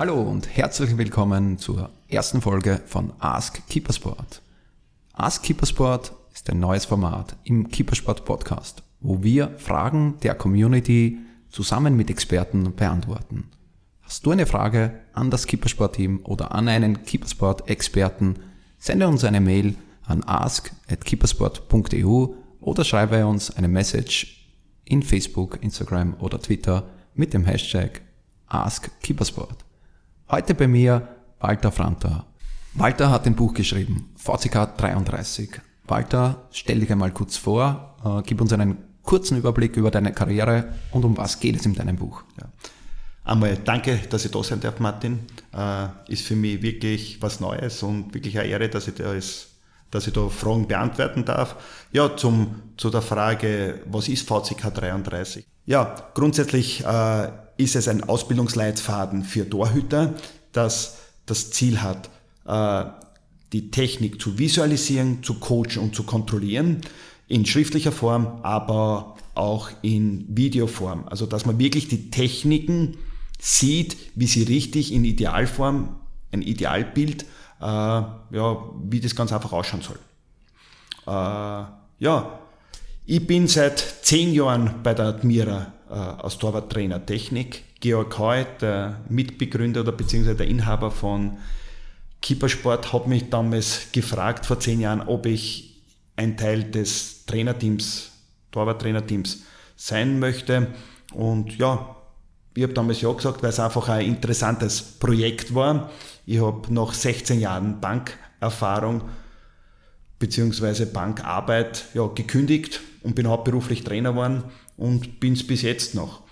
Hallo und herzlich willkommen zur ersten Folge von Ask Keepersport. Ask Keepersport ist ein neues Format im Keepersport Podcast, wo wir Fragen der Community zusammen mit Experten beantworten. Hast du eine Frage an das Keepersport-Team oder an einen Keepersport-Experten, sende uns eine Mail an ask.keepersport.eu oder schreibe uns eine Message in Facebook, Instagram oder Twitter mit dem Hashtag AskKeepersport. Heute bei mir Walter Franta. Walter hat ein Buch geschrieben, VCK 33. Walter, stell dich einmal kurz vor, äh, gib uns einen kurzen Überblick über deine Karriere und um was geht es in deinem Buch. Ja. Einmal danke, dass ich da sein darf, Martin. Äh, ist für mich wirklich was Neues und wirklich eine Ehre, dass ich da, ist, dass ich da Fragen beantworten darf. Ja, zum, zu der Frage, was ist VCK 33? Ja, grundsätzlich äh, ist es ein Ausbildungsleitfaden für Torhüter, das das Ziel hat, äh, die Technik zu visualisieren, zu coachen und zu kontrollieren, in schriftlicher Form, aber auch in Videoform. Also dass man wirklich die Techniken sieht, wie sie richtig in Idealform, ein Idealbild, äh, ja, wie das ganz einfach ausschauen soll. Äh, ja, ich bin seit zehn Jahren bei der Admira als Torwarttrainer Technik. Georg Heu, der Mitbegründer oder beziehungsweise der Inhaber von Keepersport, hat mich damals gefragt vor zehn Jahren, ob ich ein Teil des Trainerteams, Torwarttrainerteams sein möchte. Und ja, ich habe damals ja gesagt, weil es einfach ein interessantes Projekt war. Ich habe nach 16 Jahren Bankerfahrung beziehungsweise Bankarbeit ja, gekündigt und bin hauptberuflich Trainer geworden und bin es bis jetzt noch.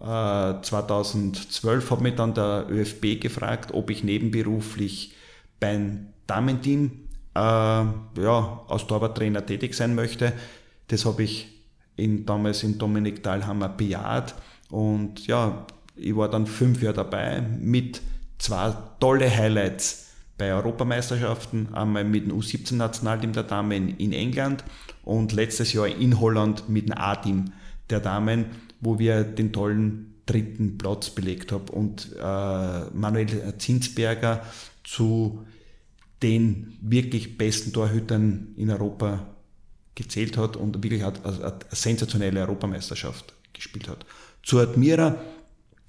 Äh, 2012 hat mich dann der ÖFB gefragt, ob ich nebenberuflich beim Damenteam äh, ja, als Torwarttrainer tätig sein möchte. Das habe ich in, damals in Dominik Dahlhammer bejaht und ja, ich war dann fünf Jahre dabei mit zwei tolle Highlights bei Europameisterschaften, einmal mit dem U17-Nationalteam der Damen in England und letztes Jahr in Holland mit dem A-Team der Damen, wo wir den tollen dritten Platz belegt haben und äh, Manuel Zinsberger zu den wirklich besten Torhütern in Europa gezählt hat und wirklich hat, also eine sensationelle Europameisterschaft gespielt hat. Zu Admira,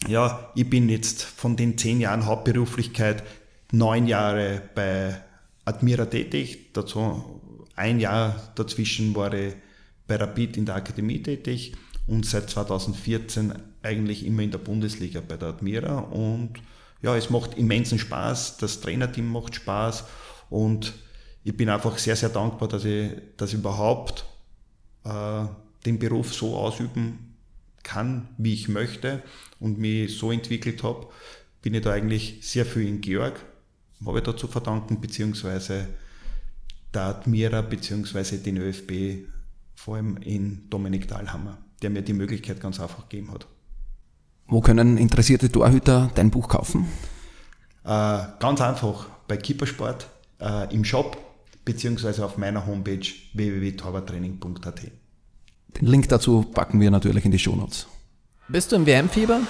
ja, ich bin jetzt von den zehn Jahren Hauptberuflichkeit neun Jahre bei Admira tätig, dazu ein Jahr dazwischen war ich bei Rapid in der Akademie tätig und seit 2014 eigentlich immer in der Bundesliga bei der Admira. Und ja, es macht immensen Spaß, das Trainerteam macht Spaß. Und ich bin einfach sehr, sehr dankbar, dass ich, ich überhaupt äh, den Beruf so ausüben kann, wie ich möchte und mich so entwickelt habe, bin ich da eigentlich sehr viel in Georg, habe ich da zu verdanken, beziehungsweise der Admira, beziehungsweise den ÖFB, vor allem in Dominik Dahlhammer, der mir die Möglichkeit ganz einfach gegeben hat. Wo können interessierte Torhüter dein Buch kaufen? Äh, ganz einfach bei Keepersport äh, im Shop beziehungsweise auf meiner Homepage www.torwarttraining.at. Den Link dazu packen wir natürlich in die Shownotes. Bist du im WM-Fieber?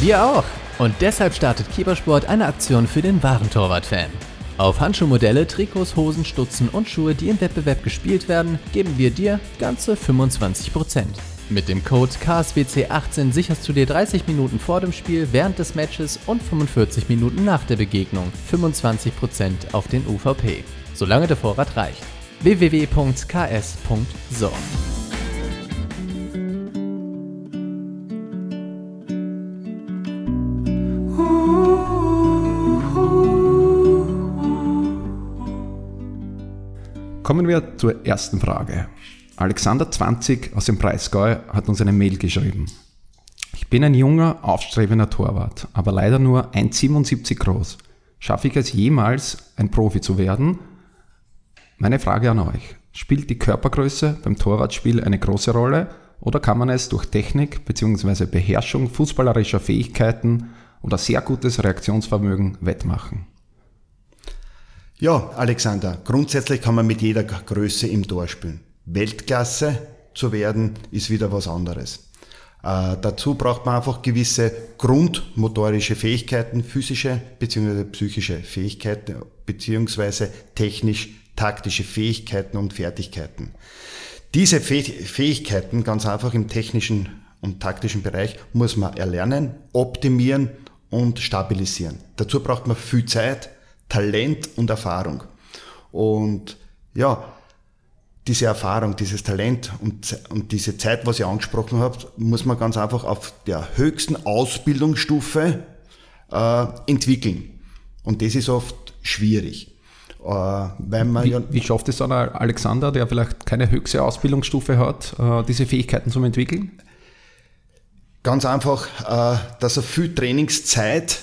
Wir auch. Und deshalb startet Keepersport eine Aktion für den wahren Torwart-Fan. Auf Handschuhmodelle, Trikots, Hosen, Stutzen und Schuhe, die im Wettbewerb gespielt werden, geben wir dir ganze 25%. Mit dem Code KSWC18 sicherst du dir 30 Minuten vor dem Spiel, während des Matches und 45 Minuten nach der Begegnung 25% auf den UVP, solange der Vorrat reicht. www.ks.so Kommen wir zur ersten Frage. Alexander 20 aus dem Breisgau hat uns eine Mail geschrieben. Ich bin ein junger, aufstrebender Torwart, aber leider nur 1,77 groß. Schaffe ich es jemals, ein Profi zu werden? Meine Frage an euch. Spielt die Körpergröße beim Torwartspiel eine große Rolle oder kann man es durch Technik bzw. Beherrschung fußballerischer Fähigkeiten oder sehr gutes Reaktionsvermögen wettmachen? Ja, Alexander, grundsätzlich kann man mit jeder Größe im Tor spielen. Weltklasse zu werden ist wieder was anderes. Äh, dazu braucht man einfach gewisse grundmotorische Fähigkeiten, physische bzw. psychische Fähigkeiten bzw. technisch-taktische Fähigkeiten und Fertigkeiten. Diese Fähigkeiten, ganz einfach im technischen und taktischen Bereich, muss man erlernen, optimieren und stabilisieren. Dazu braucht man viel Zeit, Talent und Erfahrung. Und ja, diese Erfahrung, dieses Talent und, und diese Zeit, was ihr angesprochen habt, muss man ganz einfach auf der höchsten Ausbildungsstufe äh, entwickeln. Und das ist oft schwierig. Äh, weil man wie, ja wie schafft es dann Alexander, der vielleicht keine höchste Ausbildungsstufe hat, äh, diese Fähigkeiten zu entwickeln? Ganz einfach, äh, dass er viel Trainingszeit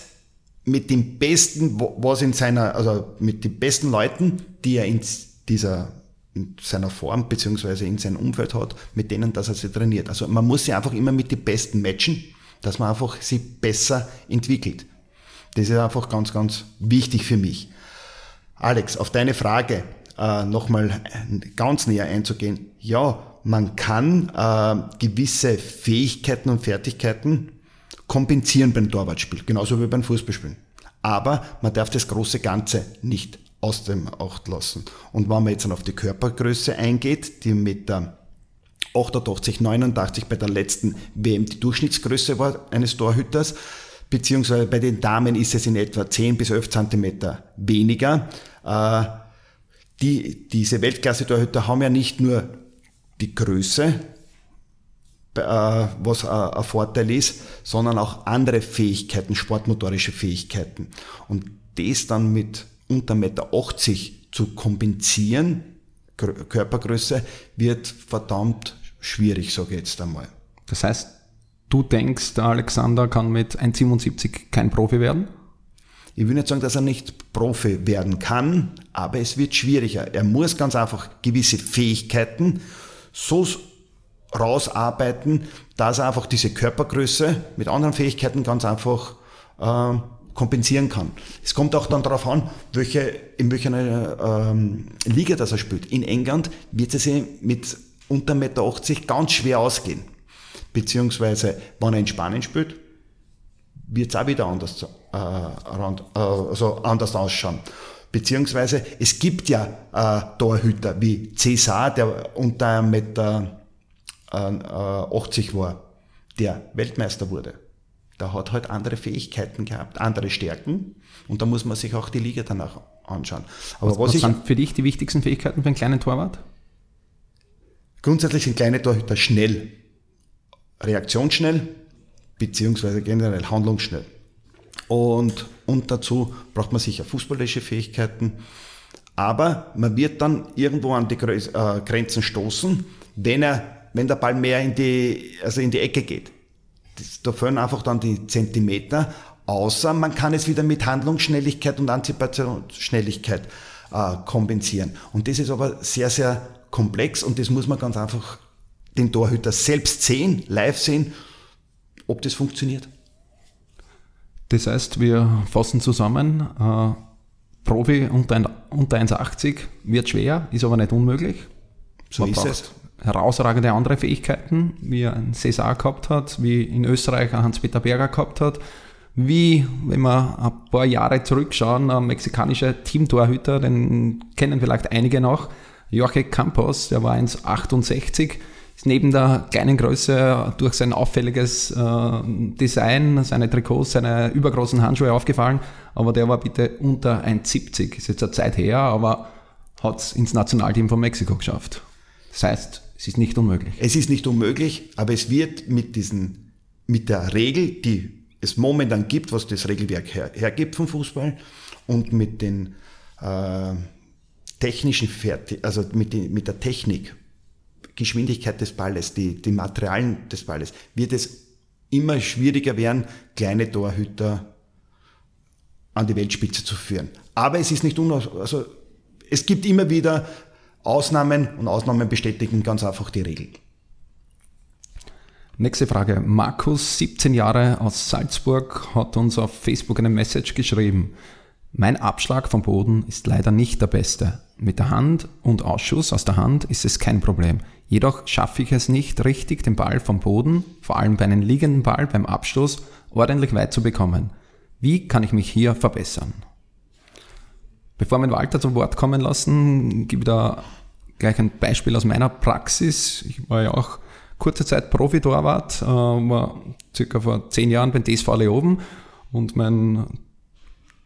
mit dem Besten, was in seiner, also mit den besten Leuten, die er in dieser in seiner Form beziehungsweise in seinem Umfeld hat, mit denen, dass er sie trainiert. Also man muss sich einfach immer mit den Besten matchen, dass man einfach sie besser entwickelt. Das ist einfach ganz, ganz wichtig für mich. Alex, auf deine Frage äh, nochmal ganz näher einzugehen. Ja, man kann äh, gewisse Fähigkeiten und Fertigkeiten kompensieren beim Torwartspiel, genauso wie beim Fußballspielen. Aber man darf das große Ganze nicht aus dem Acht lassen. Und wenn man jetzt auf die Körpergröße eingeht, die mit der 88, 89 bei der letzten WM die Durchschnittsgröße war eines Torhüters, beziehungsweise bei den Damen ist es in etwa 10 bis 11 Zentimeter weniger. Äh, die, diese Weltklasse-Torhüter haben ja nicht nur die Größe, was ein Vorteil ist, sondern auch andere Fähigkeiten, sportmotorische Fähigkeiten. Und das dann mit unter 1,80 Meter zu kompensieren, Körpergröße, wird verdammt schwierig, sage ich jetzt einmal. Das heißt, du denkst, der Alexander kann mit 1,77 kein Profi werden? Ich will nicht sagen, dass er nicht Profi werden kann, aber es wird schwieriger. Er muss ganz einfach gewisse Fähigkeiten so rausarbeiten, dass er einfach diese Körpergröße mit anderen Fähigkeiten ganz einfach äh, kompensieren kann. Es kommt auch dann darauf an, welche, in welcher ähm, Liga das er spielt. In England wird es ihm mit unter 1,80 Meter ganz schwer ausgehen. Beziehungsweise, wenn er in Spanien spielt, wird es auch wieder anders, äh, also anders ausschauen. Beziehungsweise, es gibt ja äh, Torhüter wie Cesar, der unter 1,80 Meter äh, war, der Weltmeister wurde. Der hat halt andere Fähigkeiten gehabt, andere Stärken und da muss man sich auch die Liga danach anschauen. Aber was, was, was sind für dich die wichtigsten Fähigkeiten für einen kleinen Torwart? Grundsätzlich sind kleine Torhüter schnell, reaktionsschnell, beziehungsweise generell handlungsschnell. Und, und dazu braucht man sicher fußballische Fähigkeiten. Aber man wird dann irgendwo an die äh, Grenzen stoßen, wenn, er, wenn der Ball mehr in die, also in die Ecke geht da fehlen einfach dann die Zentimeter, außer man kann es wieder mit Handlungsschnelligkeit und Antizipationsschnelligkeit äh, kompensieren. Und das ist aber sehr, sehr komplex und das muss man ganz einfach den Torhüter selbst sehen, live sehen, ob das funktioniert. Das heißt, wir fassen zusammen, äh, Profi unter, unter 1,80 wird schwer, ist aber nicht unmöglich. So man ist es herausragende andere Fähigkeiten, wie ein César gehabt hat, wie in Österreich ein Hans-Peter Berger gehabt hat, wie, wenn wir ein paar Jahre zurückschauen, ein mexikanischer Teamtorhüter, den kennen vielleicht einige noch, Jorge Campos, der war 1,68, ist neben der kleinen Größe durch sein auffälliges äh, Design, seine Trikots, seine übergroßen Handschuhe aufgefallen, aber der war bitte unter 1,70, ist jetzt eine Zeit her, aber hat es ins Nationalteam von Mexiko geschafft. Das heißt, es ist nicht unmöglich. Es ist nicht unmöglich, aber es wird mit diesen, mit der Regel, die es momentan gibt, was das Regelwerk her, hergibt vom Fußball und mit den äh, technischen Fertig, also mit, die, mit der Technik, Geschwindigkeit des Balles, die, die Materialien des Balles, wird es immer schwieriger werden, kleine Torhüter an die Weltspitze zu führen. Aber es ist nicht unaus, also es gibt immer wieder Ausnahmen und Ausnahmen bestätigen ganz einfach die Regel. Nächste Frage. Markus, 17 Jahre aus Salzburg, hat uns auf Facebook eine Message geschrieben. Mein Abschlag vom Boden ist leider nicht der beste. Mit der Hand und Ausschuss aus der Hand ist es kein Problem. Jedoch schaffe ich es nicht richtig, den Ball vom Boden, vor allem bei einem liegenden Ball beim Abstoß, ordentlich weit zu bekommen. Wie kann ich mich hier verbessern? Bevor wir Walter zu Wort kommen lassen, gebe ich da gleich ein Beispiel aus meiner Praxis. Ich war ja auch kurze Zeit Profi-Torwart, äh, war circa vor zehn Jahren beim TSV Leoben und mein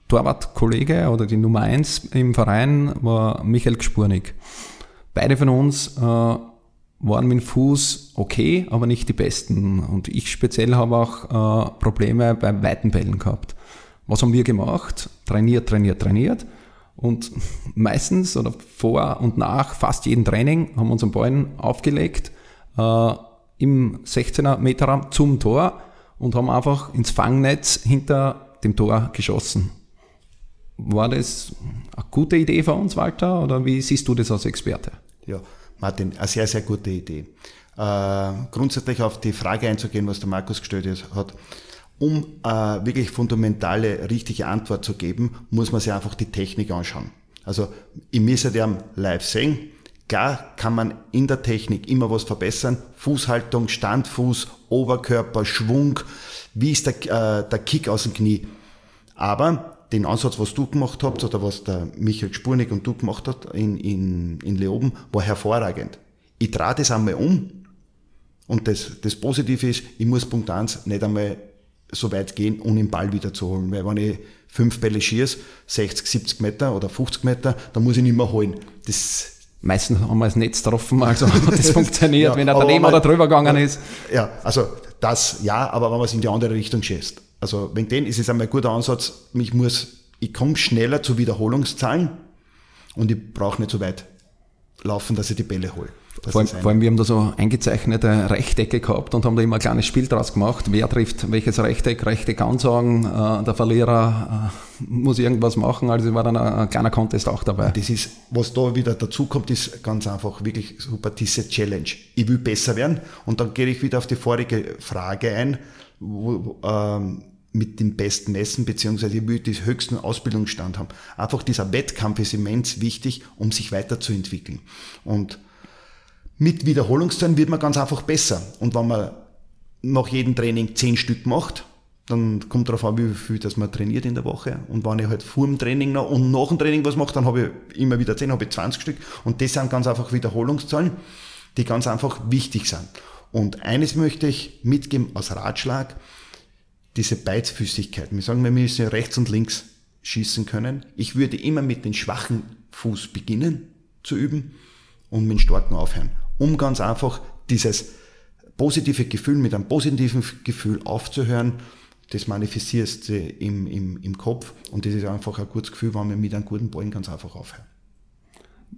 Torwartkollege oder die Nummer eins im Verein war Michael Gspurnik. Beide von uns äh, waren mit dem Fuß okay, aber nicht die besten. Und ich speziell habe auch äh, Probleme bei weiten Bällen gehabt. Was haben wir gemacht? Trainiert, trainiert, trainiert. Und meistens oder vor und nach fast jedem Training haben wir unseren Ballen aufgelegt äh, im 16er Meter Raum zum Tor und haben einfach ins Fangnetz hinter dem Tor geschossen. War das eine gute Idee von uns, Walter, oder wie siehst du das als Experte? Ja, Martin, eine sehr, sehr gute Idee. Äh, grundsätzlich auf die Frage einzugehen, was der Markus gestellt hat. Um äh, wirklich fundamentale, richtige Antwort zu geben, muss man sich einfach die Technik anschauen. Also, müsste ja live sehen. Klar kann man in der Technik immer was verbessern. Fußhaltung, Standfuß, Oberkörper, Schwung. Wie ist der, äh, der Kick aus dem Knie? Aber den Ansatz, was du gemacht habt oder was der Michael Spurnig und du gemacht habt in, in, in Leoben, war hervorragend. Ich drehe das einmal um und das, das Positive ist, ich muss Punkt 1 nicht einmal so weit gehen, um den Ball wieder zu holen. Weil wenn ich fünf Bälle schieße, 60, 70 Meter oder 50 Meter, dann muss ich nicht mehr holen. Das Meistens haben wir das Netz getroffen, also das funktioniert, ja, wenn er daneben oder drüber gegangen ist. Ja, also das ja, aber wenn man es in die andere Richtung schießt. Also wegen dem ist es einmal ein guter Ansatz. Ich muss, ich komme schneller zu Wiederholungszahlen und ich brauche nicht so weit laufen, dass ich die Bälle hole. Vor allem, vor allem, wir haben da so eingezeichnete Rechtecke gehabt und haben da immer ein kleines Spiel draus gemacht. Wer trifft welches Rechteck? Rechteck ansagen, äh, der Verlierer äh, muss irgendwas machen. Also war dann ein, ein, kleiner Contest auch dabei. Das ist, was da wieder dazu kommt, ist ganz einfach wirklich super diese Challenge. Ich will besser werden und dann gehe ich wieder auf die vorige Frage ein, wo, ähm, mit dem besten messen, beziehungsweise ich will den höchsten Ausbildungsstand haben. Einfach dieser Wettkampf ist immens wichtig, um sich weiterzuentwickeln. Und mit Wiederholungszahlen wird man ganz einfach besser. Und wenn man nach jedem Training zehn Stück macht, dann kommt darauf an, wie viel dass man trainiert in der Woche. Und wenn ich halt vor dem Training noch und nach dem Training was mache, dann habe ich immer wieder 10, habe ich 20 Stück. Und das sind ganz einfach Wiederholungszahlen, die ganz einfach wichtig sind. Und eines möchte ich mitgeben als Ratschlag, diese Beizfüßigkeit. Wir sagen, wir müssen rechts und links schießen können. Ich würde immer mit dem schwachen Fuß beginnen zu üben und mit dem starken aufhören, um ganz einfach dieses positive Gefühl mit einem positiven Gefühl aufzuhören. Das manifestierst du im, im, im Kopf und das ist einfach ein gutes Gefühl, wenn wir mit einem guten Ballen ganz einfach aufhören.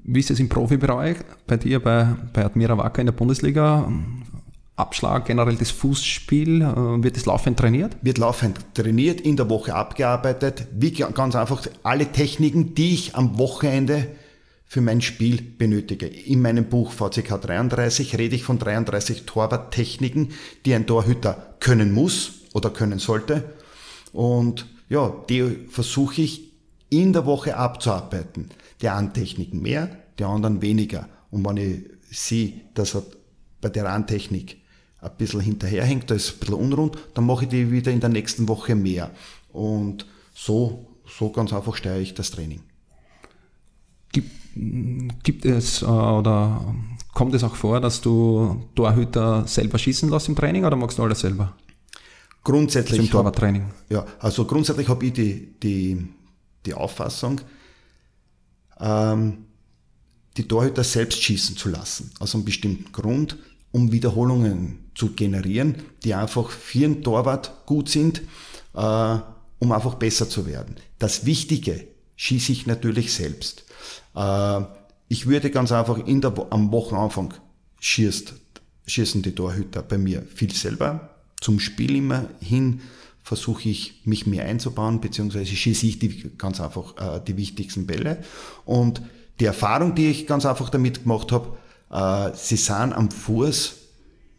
Wie ist es im Profibereich bei dir, bei, bei Admira Wacker in der Bundesliga? Abschlag, generell das Fußspiel, äh, wird das laufend trainiert? Wird laufend trainiert, in der Woche abgearbeitet. Wie ganz einfach alle Techniken, die ich am Wochenende für mein Spiel benötige. In meinem Buch VCK 33 rede ich von 33 Torwarttechniken, die ein Torhüter können muss oder können sollte. Und ja, die versuche ich in der Woche abzuarbeiten. Die einen Techniken mehr, die anderen weniger. Und wenn ich sehe, dass er bei der einen Technik ein bisschen hinterherhängt, da ist ein bisschen unrund, dann mache ich die wieder in der nächsten Woche mehr. Und so, so ganz einfach steuere ich das Training. Gibt, gibt es äh, oder kommt es auch vor, dass du Torhüter selber schießen lässt im Training oder magst du alles selber? Grundsätzlich. Im Torwarttraining. Ja, also grundsätzlich habe ich die, die, die Auffassung, ähm, die Torhüter selbst schießen zu lassen. Aus einem bestimmten Grund, um Wiederholungen zu generieren, die einfach für den Torwart gut sind, äh, um einfach besser zu werden. Das Wichtige schieße ich natürlich selbst. Äh, ich würde ganz einfach in der, am Wochenanfang schießt, schießen die Torhüter bei mir viel selber. Zum Spiel immer hin versuche ich mich mehr einzubauen, beziehungsweise schieße ich die, ganz einfach äh, die wichtigsten Bälle. Und die Erfahrung, die ich ganz einfach damit gemacht habe, äh, sie sind am Fuß,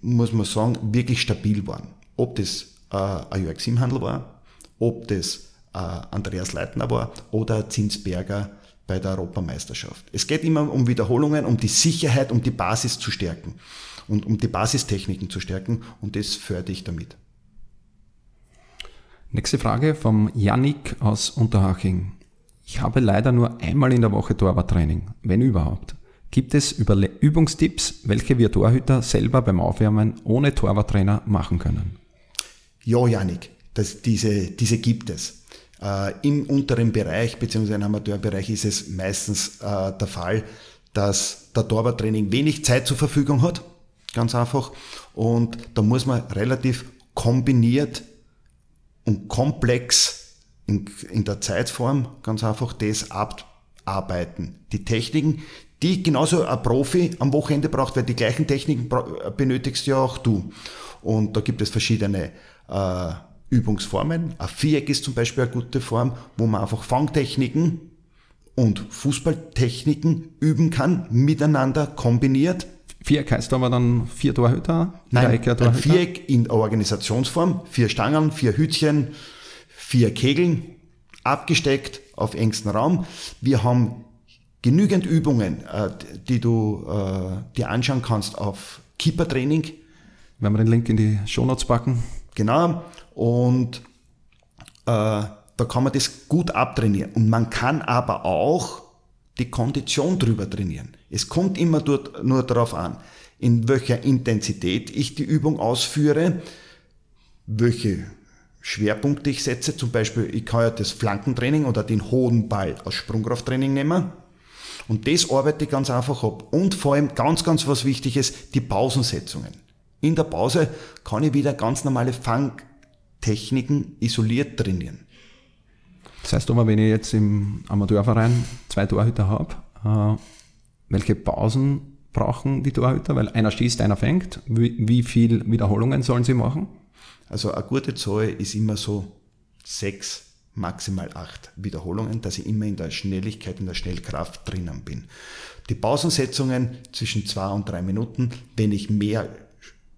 muss man sagen, wirklich stabil waren. Ob das äh, ein Jörg Simhandel war, ob das Andreas Leitner war oder Zinsberger bei der Europameisterschaft. Es geht immer um Wiederholungen, um die Sicherheit, um die Basis zu stärken und um die Basistechniken zu stärken und das fördere ich damit. Nächste Frage vom Yannick aus Unterhaching. Ich habe leider nur einmal in der Woche Torwarttraining, wenn überhaupt. Gibt es Übungstipps, welche wir Torhüter selber beim Aufwärmen ohne Torwarttrainer machen können? Ja, Janik, das, diese, diese gibt es. Äh, Im unteren Bereich bzw. im Amateurbereich ist es meistens äh, der Fall, dass der Torwarttraining wenig Zeit zur Verfügung hat, ganz einfach. Und da muss man relativ kombiniert und komplex in, in der Zeitform ganz einfach das abarbeiten. Die Techniken, die genauso ein Profi am Wochenende braucht, weil die gleichen Techniken benötigst ja auch du. Und da gibt es verschiedene äh, Übungsformen. Ein Viereck ist zum Beispiel eine gute Form, wo man einfach Fangtechniken und Fußballtechniken üben kann, miteinander kombiniert. Viereck heißt aber dann vier Torhüter? Nein, ein Viereck in Organisationsform, vier Stangen, vier Hütchen, vier Kegeln, abgesteckt auf engstem Raum. Wir haben genügend Übungen, äh, die du äh, dir anschauen kannst auf Keeper-Training. Wenn wir den Link in die Shownotes packen. Genau. Und äh, da kann man das gut abtrainieren. Und man kann aber auch die Kondition drüber trainieren. Es kommt immer dort, nur darauf an, in welcher Intensität ich die Übung ausführe, welche Schwerpunkte ich setze. Zum Beispiel, ich kann ja das Flankentraining oder den hohen Ball als Sprungkrafttraining nehmen. Und das arbeite ich ganz einfach ab. Und vor allem ganz, ganz was Wichtiges, die Pausensetzungen. In der Pause kann ich wieder ganz normale Fangtechniken isoliert trainieren. Das heißt aber, wenn ich jetzt im Amateurverein zwei Torhüter habe, äh, welche Pausen brauchen die Torhüter? Weil einer schießt, einer fängt. Wie, wie viel Wiederholungen sollen sie machen? Also eine gute Zahl ist immer so sechs, maximal acht Wiederholungen, dass ich immer in der Schnelligkeit, in der Schnellkraft drinnen bin. Die Pausensetzungen zwischen zwei und drei Minuten, wenn ich mehr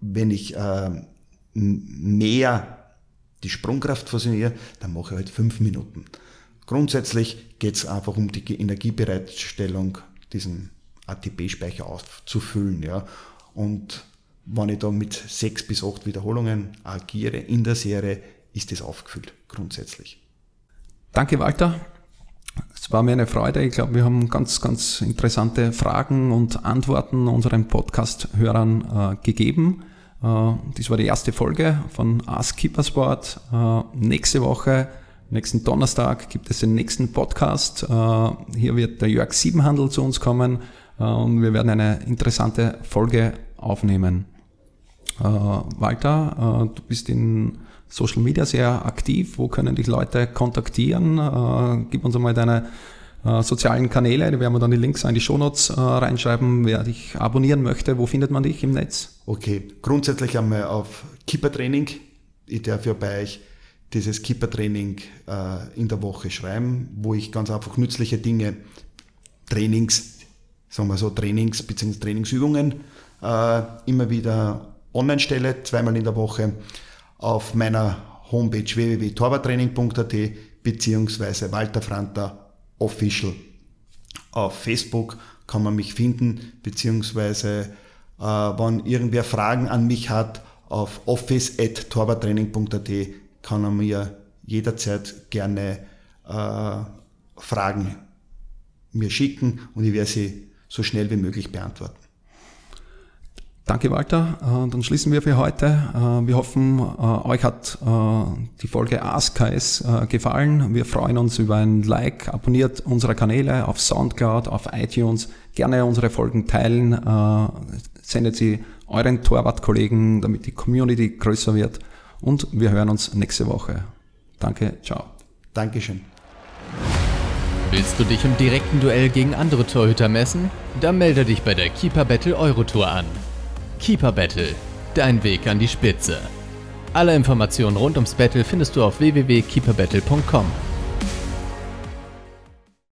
wenn ich äh, mehr die Sprungkraft fusioniere, dann mache ich halt fünf Minuten. Grundsätzlich geht es einfach um die Energiebereitstellung, diesen ATP-Speicher aufzufüllen. Ja. Und wenn ich da mit sechs bis acht Wiederholungen agiere in der Serie, ist das aufgefüllt, grundsätzlich. Danke, Walter. Es war mir eine Freude. Ich glaube, wir haben ganz, ganz interessante Fragen und Antworten unseren Podcast-Hörern äh, gegeben. Äh, das war die erste Folge von Ask Keeper Sport. Äh, nächste Woche, nächsten Donnerstag gibt es den nächsten Podcast. Äh, hier wird der Jörg Siebenhandel zu uns kommen und wir werden eine interessante Folge aufnehmen. Walter, du bist in Social Media sehr aktiv. Wo können dich Leute kontaktieren? Gib uns einmal deine sozialen Kanäle, da werden wir dann die Links in die Shownotes reinschreiben. Wer dich abonnieren möchte, wo findet man dich im Netz? Okay, grundsätzlich einmal auf Keeper-Training. Ich darf ja bei euch dieses Keeper-Training äh, in der Woche schreiben, wo ich ganz einfach nützliche Dinge, Trainings, sagen wir so, Trainings bzw. Trainingsübungen äh, immer wieder online stelle, zweimal in der Woche auf meiner Homepage www.torwarttraining.at beziehungsweise Walter Franta Official. Auf Facebook kann man mich finden, beziehungsweise äh, wenn irgendwer Fragen an mich hat, auf office.torwarttraining.at kann er mir jederzeit gerne äh, Fragen mir schicken und ich werde sie so schnell wie möglich beantworten. Danke, Walter. Äh, dann schließen wir für heute. Äh, wir hoffen, äh, euch hat die Folge AskKS gefallen. Wir freuen uns über ein Like. Abonniert unsere Kanäle auf Soundcloud, auf iTunes. Gerne unsere Folgen teilen. Sendet sie euren Torwartkollegen, damit die Community größer wird. Und wir hören uns nächste Woche. Danke, ciao. Dankeschön. Willst du dich im direkten Duell gegen andere Torhüter messen? Dann melde dich bei der Keeper Battle Eurotour an. Keeper Battle. Dein Weg an die Spitze. Alle Informationen rund ums Battle findest du auf www.keeperbattle.com.